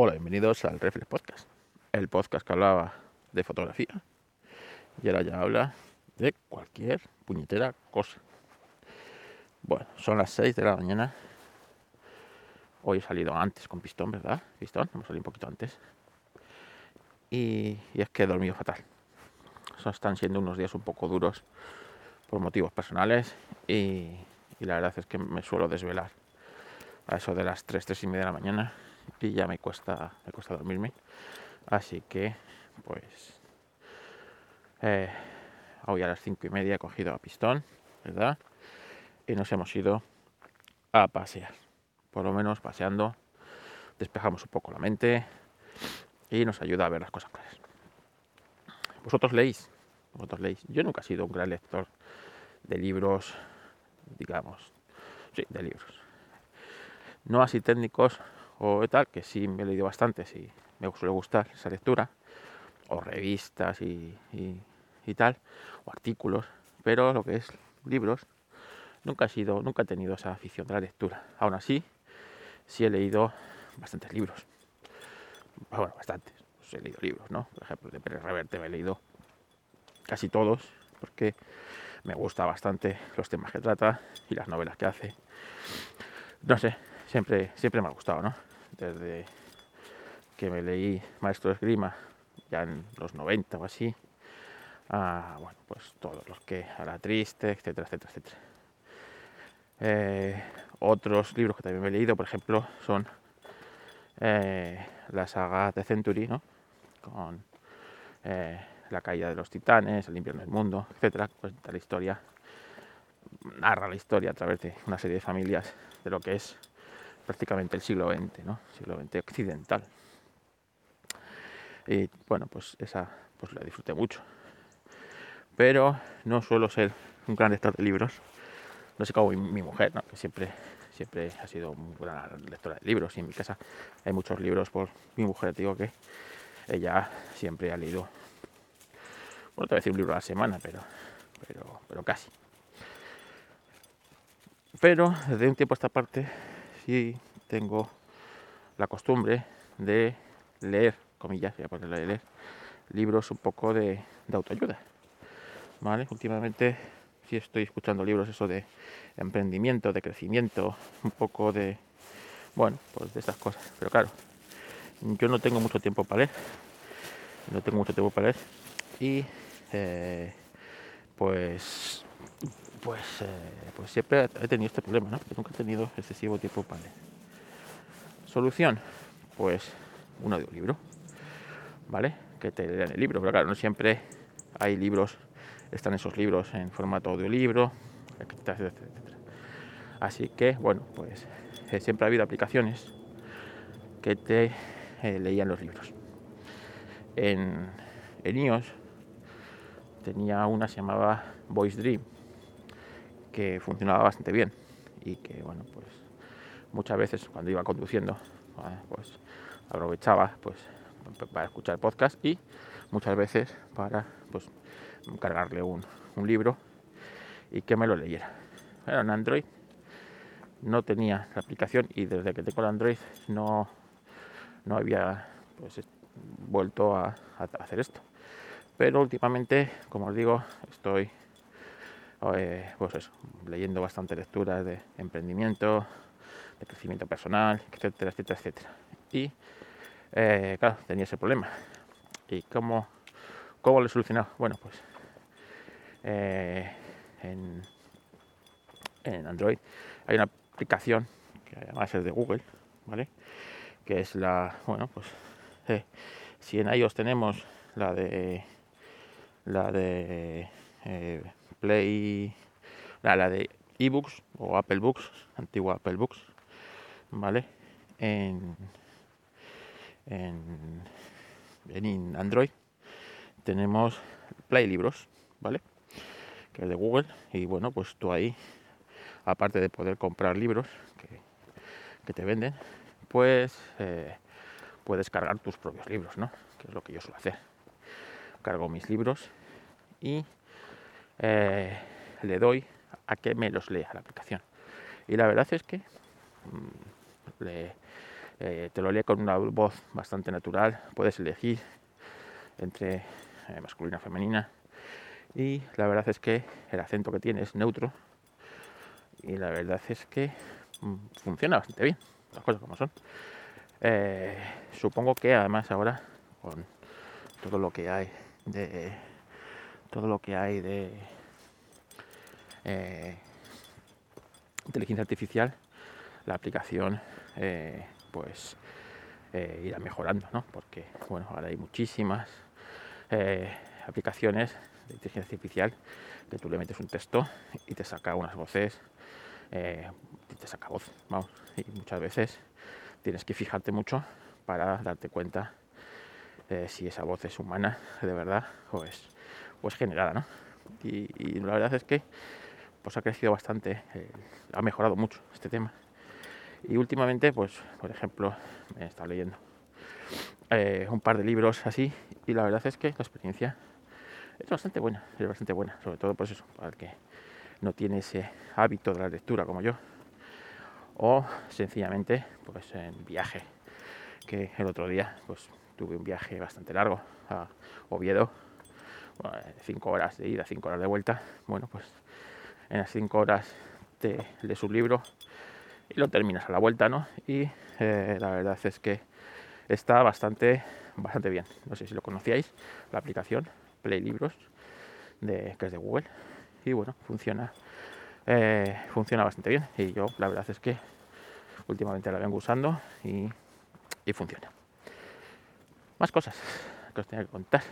Hola, bienvenidos al Reflex Podcast, el podcast que hablaba de fotografía y ahora ya habla de cualquier puñetera cosa. Bueno, son las 6 de la mañana. Hoy he salido antes con pistón, ¿verdad? Pistón, hemos salido un poquito antes. Y, es que he dormido fatal. están siendo unos días un poco duros por motivos personales y, la verdad es que me suelo desvelar a eso de las 3, 3 y media de la mañana y ya me cuesta, me cuesta dormirme. Así que, pues, eh, hoy a las 5 y media he cogido a pistón, ¿verdad? Y nos hemos ido a pasear. Por lo menos paseando, despejamos un poco la mente y nos ayuda a ver las cosas claras. Vosotros leéis, vosotros leéis. Yo nunca he sido un gran lector de libros, digamos, sí, de libros no así técnicos o tal, que sí me he leído bastante, sí me suele gustar esa lectura, o revistas y, tal, o artículos, pero lo que es libros, nunca he sido, nunca he tenido esa afición de la lectura. Aún así, sí he leído bastantes libros. Bueno, bastantes. Pues he leído libros, ¿no? Por ejemplo, de Pérez Reverte me he leído casi todos, porque me gusta bastante los temas que trata y las novelas que hace. No sé, siempre, siempre me ha gustado, ¿no? Desde que me leí Maestro de Esgrima, ya en los 90 o así, a, bueno, pues todos los que, a la triste, etcétera, etcétera, etcétera. Eh, otros libros que también me he leído, por ejemplo, son eh, la saga de Century. Con eh, la caída de los titanes, el invierno del mundo, etcétera. Cuenta la historia, narra la historia a través de una serie de familias de lo que es prácticamente el siglo XX. Siglo XX occidental. Y bueno, pues esa pues la disfruté mucho. Pero no suelo ser un gran lector de libros. No sé cómo mi, mujer, que siempre, siempre ha sido muy buena lectora de libros. Y en mi casa hay muchos libros por mi mujer, digo que ella siempre ha leído, bueno, te voy a decir un libro a la semana, pero, pero, pero casi. Pero desde un tiempo a esta parte sí tengo la costumbre de leer, comillas, voy a ponerle leer, libros un poco de, autoayuda. Últimamente sí estoy escuchando libros eso de emprendimiento, de crecimiento, un poco de, bueno, pues de estas cosas. Pero claro, yo no tengo mucho tiempo para leer, no tengo mucho tiempo para leer y eh, pues pues, eh, pues siempre he tenido este problema, ¿no? Que nunca he tenido excesivo tiempo para leer. Solución, pues un audiolibro, ¿vale? Que te lean el libro, pero claro, no siempre hay libros, están esos libros en formato audiolibro, etcétera, etcétera. Así que, bueno, pues eh, siempre ha habido aplicaciones que te eh, leían los libros. En, en iOS tenía una se llamaba Voice Dream que funcionaba bastante bien y que bueno pues muchas veces cuando iba conduciendo pues aprovechaba pues para escuchar podcast y muchas veces para pues cargarle un, libro y que me lo leyera. Era en Android no tenía la aplicación y desde que tengo el Android no no había pues vuelto a hacer esto. Pero últimamente como os digo estoy eh, pues eso, leyendo bastante lecturas de emprendimiento, de crecimiento personal, etcétera, etcétera, etcétera. Y eh, claro, tenía ese problema. ¿Y cómo, cómo lo he solucionado? Bueno, pues eh, en, en Android hay una aplicación que además es de Google, ¿vale? Que es la, bueno, pues si en iOS tenemos la de la de Play, la, de eBooks o Apple Books, antigua Apple Books, ¿vale? En, en, en Android tenemos Play Libros, ¿vale? Que es de Google y bueno, pues tú ahí, aparte de poder comprar libros que, te venden, pues eh, puedes cargar tus propios libros, ¿no? Que es lo que yo suelo hacer. Cargo mis libros y eh, le doy a que me los lea la aplicación. Y la verdad es que mm, te lo lee con una voz bastante natural, puedes elegir entre masculina y femenina y la verdad es que el acento que tiene es neutro y la verdad es que mm, funciona bastante bien, las cosas como son. Eh, supongo que además ahora con todo lo que hay de todo lo que hay de eh, inteligencia artificial, la aplicación eh, pues irá mejorando, ¿no? Porque bueno, ahora hay muchísimas aplicaciones de inteligencia artificial que tú le metes un texto y te saca unas voces, eh, te saca voz, vamos, y muchas veces tienes que fijarte mucho para darte cuenta si esa voz es humana de verdad o es, pues generada, ¿no? Y, la verdad es que pues ha crecido bastante, eh, ha mejorado mucho este tema. Y últimamente, pues, por ejemplo, he estado leyendo eh, un par de libros así y la verdad es que la experiencia es bastante buena, es bastante buena, sobre todo pues eso, para el que no tiene ese hábito de la lectura como yo. O sencillamente pues en viaje, que el otro día pues tuve un viaje bastante largo a Oviedo, cinco horas de ida, cinco horas de vuelta. Bueno, pues en las cinco horas te lees un libro y lo terminas a la vuelta, ¿no? Y eh, la verdad es que está bastante, bastante bien. No sé si lo conocíais, la aplicación Play Libros, de, que es de Google. Y bueno, funciona, eh, funciona bastante bien. Y yo la verdad es que últimamente la vengo usando y, funciona. Más cosas que os tenía que contar.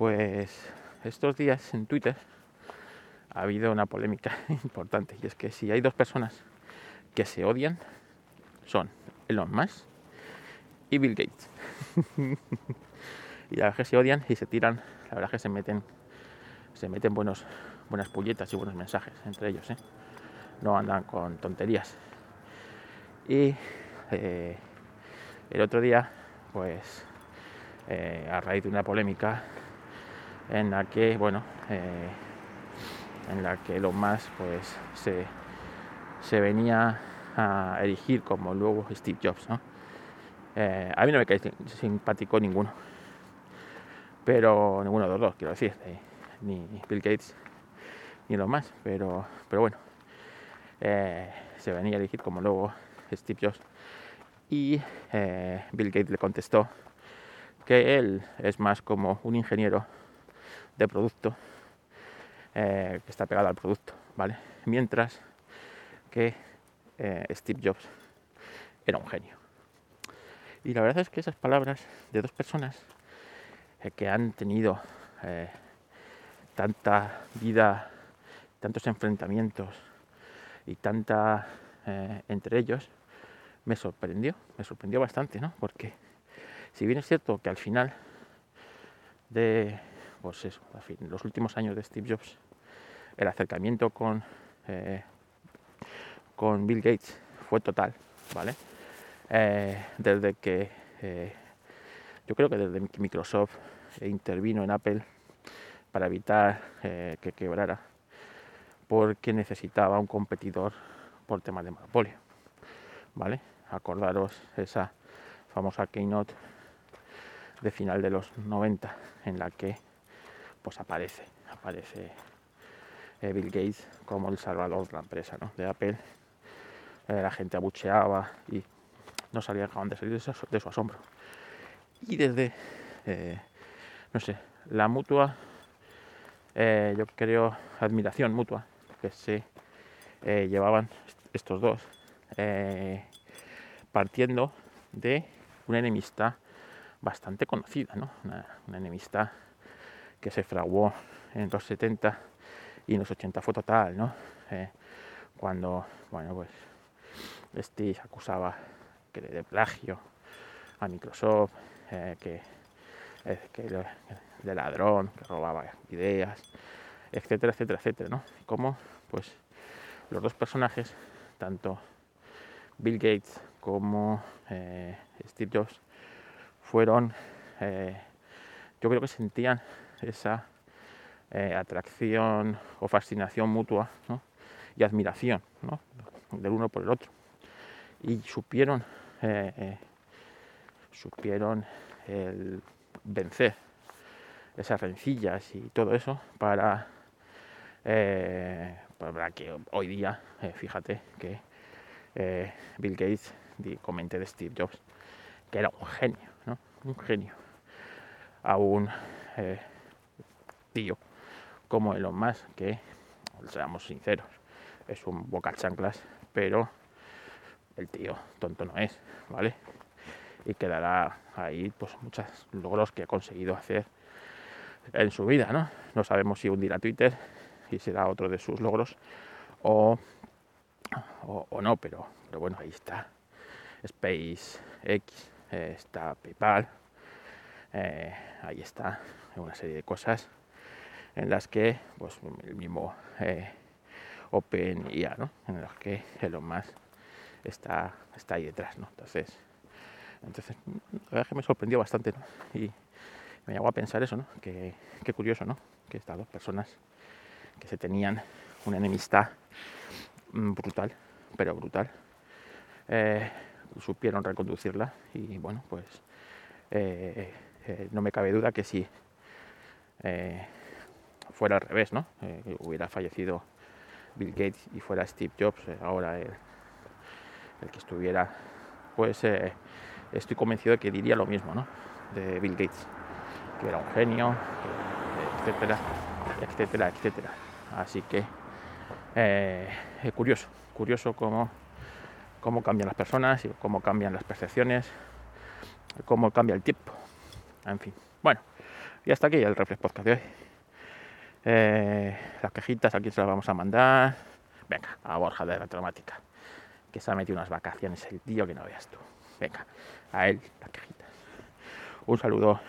Pues estos días en Twitter ha habido una polémica importante y es que si hay dos personas que se odian son Elon Musk y Bill Gates. y la verdad que se odian y se tiran, la verdad que se meten, se meten buenos, buenas pulletas y buenos mensajes entre ellos, ¿eh? no andan con tonterías. Y eh, el otro día, pues eh, a raíz de una polémica en la que, bueno, en la que lo más pues se, se venía a erigir como luego Steve Jobs, ¿no? a mí no me cae simpático ninguno pero ninguno de los dos, quiero decir, ni Bill Gates ni los más, pero, pero bueno, eh, se venía a elegir como luego Steve Jobs y eh, Bill Gates le contestó que él es más como un ingeniero de producto eh, que está pegado al producto, ¿vale? Mientras que Steve Jobs era un genio. Y la verdad es que esas palabras de dos personas eh, que han tenido eh, tanta vida, tantos enfrentamientos y tanta eh, entre ellos, me sorprendió, me sorprendió bastante, ¿no? Porque si bien es cierto que al final de pues eso, los últimos años de Steve Jobs, el acercamiento con, con Bill Gates fue total, ¿vale? desde que yo creo que desde que Microsoft intervino en Apple para evitar eh, que quebrara, porque necesitaba un competidor por temas de monopolio. ¿Vale? Acordaros esa famosa keynote de final de los 90 en la que pues aparece, aparece eh, Bill Gates como el salvador de la empresa de Apple. Eh, la gente abucheaba y no sabía de salir de su, asombro. Y desde, eh, no sé, la mutua, yo creo, admiración mutua que se llevaban estos dos, partiendo de una enemistad bastante conocida, ¿no? Una, enemistad que se fraguó en los 70 y en los 80 fue total, ¿no? cuando, bueno, pues Steve acusaba que de plagio a Microsoft, eh, que, de ladrón, que robaba ideas, etcétera, etcétera, etcétera, ¿no? Como pues los dos personajes, tanto Bill Gates como eh, Steve Jobs, fueron, eh, yo creo que sentían esa atracción o fascinación mutua y admiración del uno por el otro. Y supieron supieron el vencer esas rencillas y todo eso para, para que hoy día, fíjate que Bill Gates comente de Steve Jobs que era un genio, ¿no? Un genio. A un tío como Elon Musk, que, seamos sinceros, es un boca chanclas, pero el tío tonto no es, ¿vale? Y quedará ahí pues muchos logros que ha conseguido hacer en su vida, ¿no? No sabemos si hundirá Twitter y será otro de sus logros o, o, no, pero, pero bueno, ahí está SpaceX, eh, está PayPal, eh, ahí está una serie de cosas en las que pues el mismo eh, OpenIA, ¿no? en los que Elon Musk está, está ahí detrás, ¿no? Entonces, entonces, la verdad es que me sorprendió bastante, Y me llegó a pensar eso, ¿no? Que, qué curioso, ¿no? Que estas dos personas que se tenían una enemistad mm, brutal, pero brutal, eh, supieron reconducirla y bueno, pues eh, eh, no me cabe duda que si fuera al revés, ¿no? hubiera fallecido Bill Gates y fuera Steve Jobs, ahora el, el, que estuviera, pues estoy convencido de que diría lo mismo, ¿no? De Bill Gates, que era un genio, etcétera, etcétera, etcétera. Así que es curioso, curioso cómo cómo cambian las personas y cómo cambian las percepciones, cómo cambia el tiempo. En fin, bueno, y hasta aquí el Reflex de hoy. Eh, las quejitas aquí se las vamos a mandar. Venga, a Borja de la Traumática, que se ha metido unas vacaciones el tío que no veas tú. Venga, a él las quejitas. Un saludo.